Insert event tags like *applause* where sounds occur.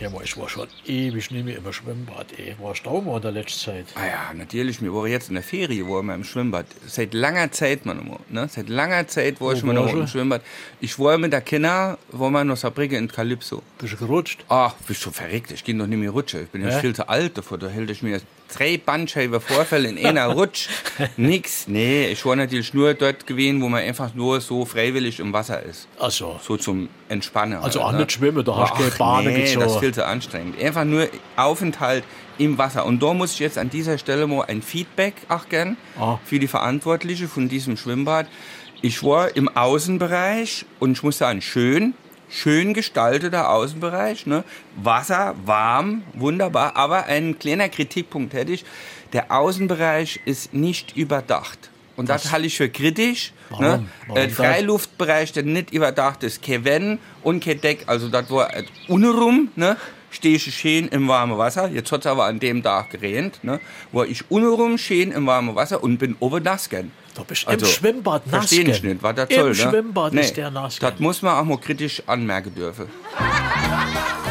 Ja, aber ich war schon ewig nicht mehr im Schwimmbad. Ey. Auch mal in der letzten Zeit? Ah ja, natürlich. Wir waren jetzt in der Ferie, waren wir im Schwimmbad. Seit langer Zeit, man immer, ne? Seit langer Zeit war ich Wo mal noch warst du? im Schwimmbad. Ich war mit der Kinder, war mal noch Saarbrücken in Calypso. Bist du gerutscht? Ach, bist du verrückt? Ich gehe doch nicht mehr rutschen. Ich bin ja Hä? viel zu alt dafür. Da hält ich mir drei Bandscheibenvorfälle in einer *laughs* Rutsch. *laughs* Nix. Nee, ich war natürlich nur dort gewesen, wo man einfach nur so freiwillig im Wasser ist. Also, So zum Entspannen. Also halt, auch nicht schwimmen, da hast du keine Bahnen nee, gezogen. das ist viel zu anstrengend. Einfach nur Aufenthalt im Wasser. Und da muss ich jetzt an dieser Stelle mal ein Feedback auch gern Ah. für die Verantwortliche von diesem Schwimmbad. Ich war im Außenbereich und ich muss sagen, schön, schön gestalteter Außenbereich. Ne? Wasser, warm, wunderbar. Aber ein kleiner Kritikpunkt hätte ich. Der Außenbereich ist nicht überdacht. Und das, halte ich für kritisch. Warum? Ne? Warum Äh, das? Freiluftbereich, der nicht überdacht ist, kein Wenn und kein Deck. Also das war äh, unrum, ne? Stehe ich schön im warmen Wasser. Jetzt hat es aber an dem Tag geregnet, ne? War ich unrum schön im warmen Wasser und bin oben nass Urlaub. Also, Im Schwimmbad nass. Ich nicht, war das toll, Im ne? Schwimmbad nee, ist der nass. Das muss man auch mal kritisch anmerken dürfen. *laughs*